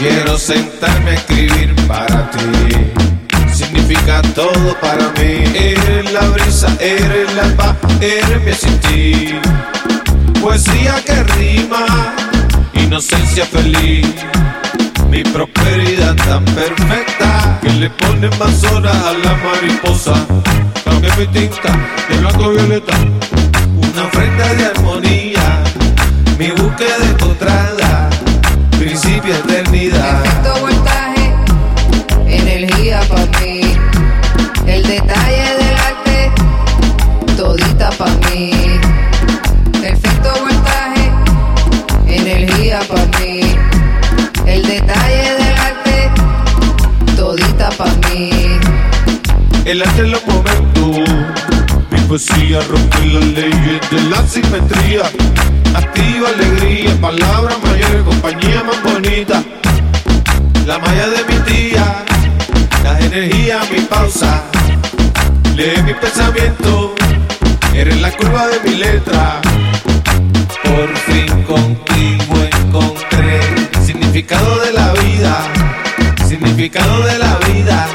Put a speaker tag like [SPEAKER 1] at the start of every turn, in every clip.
[SPEAKER 1] Quiero sentarme a escribir para ti. Significa todo para mí. Eres la brisa, eres la paz, eres mi existir. Poesía que rima, inocencia feliz. Mi prosperidad tan perfecta que le pone más horas a la mariposa. Cambia mi tinta de blanco a violeta. Una ofrenda de
[SPEAKER 2] Perfecto voltaje, energía para mí. El detalle del arte, todita para mí. El arte
[SPEAKER 1] en los. Mi poesía rompe las leyes de la simetría. Activa alegría, palabras mayores, compañía más bonita. La malla de mi tía, la energía, mi pausa. Lee mi pensamiento, eres la curva de mi letra. Por fin contigo encontré significado de la vida, significado de la vida.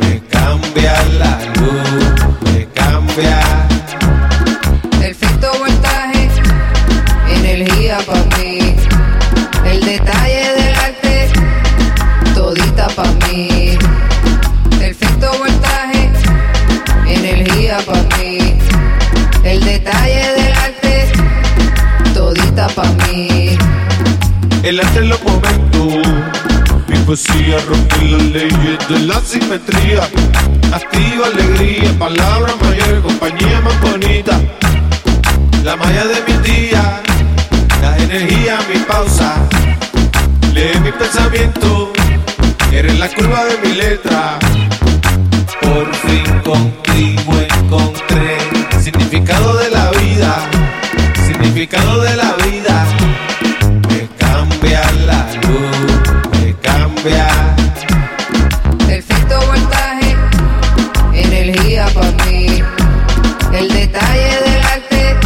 [SPEAKER 1] Me cambia la luz, me cambia.
[SPEAKER 2] Perfecto voltaje, energía para mí. El detalle del arte, todita para mí. Perfecto voltaje, energía para mí. Para mí.
[SPEAKER 1] El arte en los momentos. Mi poesía rompe las leyes de la simetría. Activa alegría, palabras mayores, compañía más bonita. La malla de mi tía, la energía, mi pausa. Lee mi pensamiento, eres la curva de mi letra. Por fin contigo encontré significado de la vida, significado de la vida. Me cambia la luz, me cambia.
[SPEAKER 2] Perfecto voltaje, energía para mí. El detalle del arte,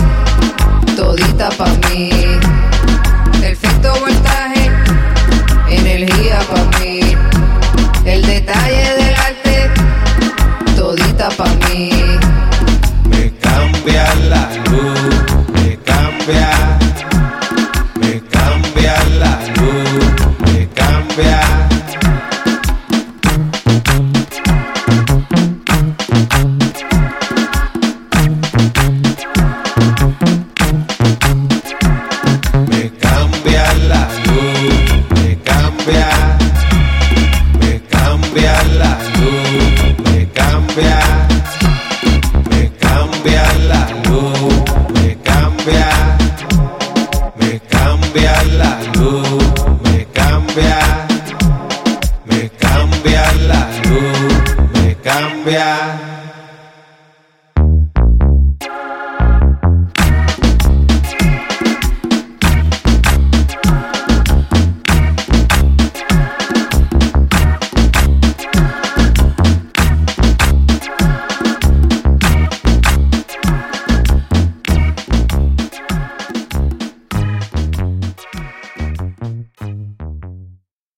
[SPEAKER 2] todita para mí. Perfecto voltaje, energía para mí. El detalle del arte,
[SPEAKER 1] cambia la luz, me cambia. Me cambia la luz, me cambia. Me cambia la luz, me cambia. Me cambia la luz, me cambia.